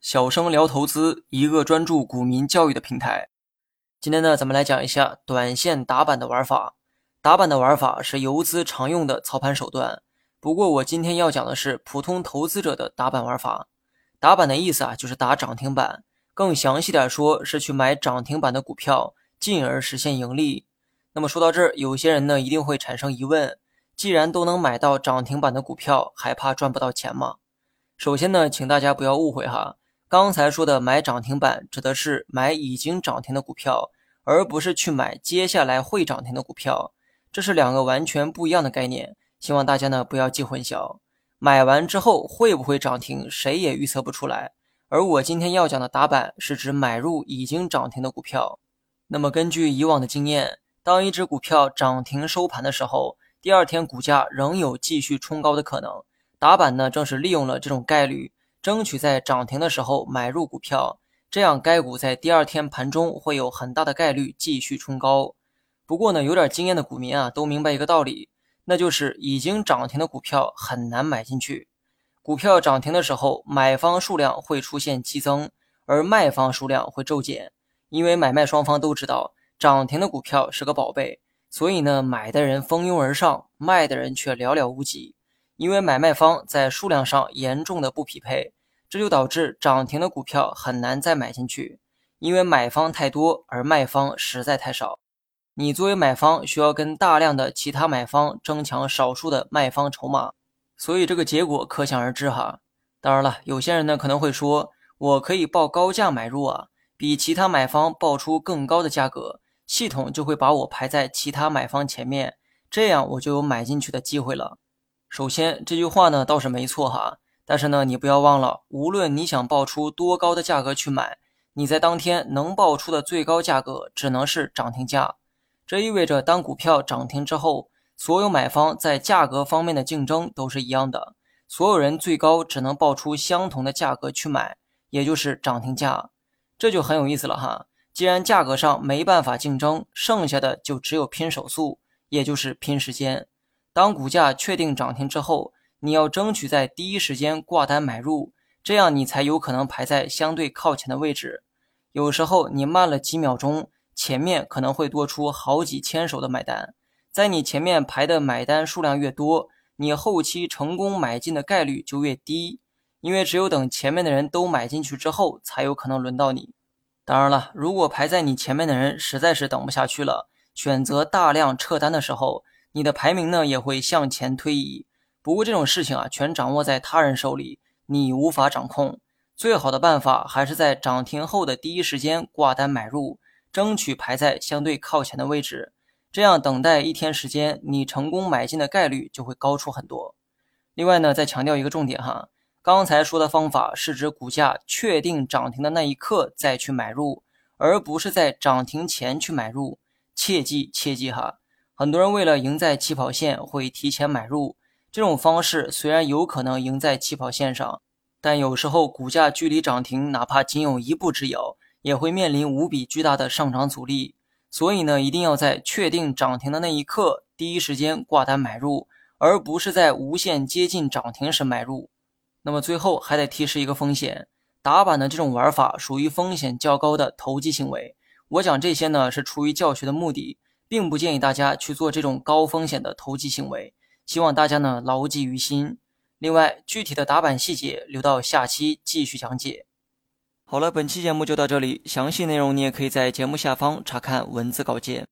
小生聊投资，一个专注股民教育的平台。今天呢，咱们来讲一下短线打板的玩法。打板的玩法是游资常用的操盘手段，不过我今天要讲的是普通投资者的打板玩法。打板的意思啊，就是打涨停板，更详细点说，是去买涨停板的股票，进而实现盈利。那么说到这儿，有些人呢一定会产生疑问：既然都能买到涨停板的股票，还怕赚不到钱吗？首先呢，请大家不要误会哈。刚才说的买涨停板，指的是买已经涨停的股票，而不是去买接下来会涨停的股票，这是两个完全不一样的概念。希望大家呢不要记混淆。买完之后会不会涨停，谁也预测不出来。而我今天要讲的打板，是指买入已经涨停的股票。那么根据以往的经验，当一只股票涨停收盘的时候，第二天股价仍有继续冲高的可能。打板呢，正是利用了这种概率。争取在涨停的时候买入股票，这样该股在第二天盘中会有很大的概率继续冲高。不过呢，有点经验的股民啊，都明白一个道理，那就是已经涨停的股票很难买进去。股票涨停的时候，买方数量会出现激增，而卖方数量会骤减。因为买卖双方都知道涨停的股票是个宝贝，所以呢，买的人蜂拥而上，卖的人却寥寥无几。因为买卖方在数量上严重的不匹配，这就导致涨停的股票很难再买进去。因为买方太多，而卖方实在太少。你作为买方，需要跟大量的其他买方争抢少数的卖方筹码，所以这个结果可想而知哈。当然了，有些人呢可能会说，我可以报高价买入啊，比其他买方报出更高的价格，系统就会把我排在其他买方前面，这样我就有买进去的机会了。首先，这句话呢倒是没错哈，但是呢，你不要忘了，无论你想报出多高的价格去买，你在当天能报出的最高价格只能是涨停价。这意味着，当股票涨停之后，所有买方在价格方面的竞争都是一样的，所有人最高只能报出相同的价格去买，也就是涨停价。这就很有意思了哈。既然价格上没办法竞争，剩下的就只有拼手速，也就是拼时间。当股价确定涨停之后，你要争取在第一时间挂单买入，这样你才有可能排在相对靠前的位置。有时候你慢了几秒钟，前面可能会多出好几千手的买单。在你前面排的买单数量越多，你后期成功买进的概率就越低。因为只有等前面的人都买进去之后，才有可能轮到你。当然了，如果排在你前面的人实在是等不下去了，选择大量撤单的时候。你的排名呢也会向前推移，不过这种事情啊全掌握在他人手里，你无法掌控。最好的办法还是在涨停后的第一时间挂单买入，争取排在相对靠前的位置，这样等待一天时间，你成功买进的概率就会高出很多。另外呢，再强调一个重点哈，刚才说的方法是指股价确定涨停的那一刻再去买入，而不是在涨停前去买入，切记切记哈。很多人为了赢在起跑线，会提前买入。这种方式虽然有可能赢在起跑线上，但有时候股价距离涨停哪怕仅有一步之遥，也会面临无比巨大的上涨阻力。所以呢，一定要在确定涨停的那一刻，第一时间挂单买入，而不是在无限接近涨停时买入。那么最后还得提示一个风险：打板的这种玩法属于风险较高的投机行为。我讲这些呢，是出于教学的目的。并不建议大家去做这种高风险的投机行为，希望大家呢牢记于心。另外，具体的打板细节留到下期继续讲解。好了，本期节目就到这里，详细内容你也可以在节目下方查看文字稿件。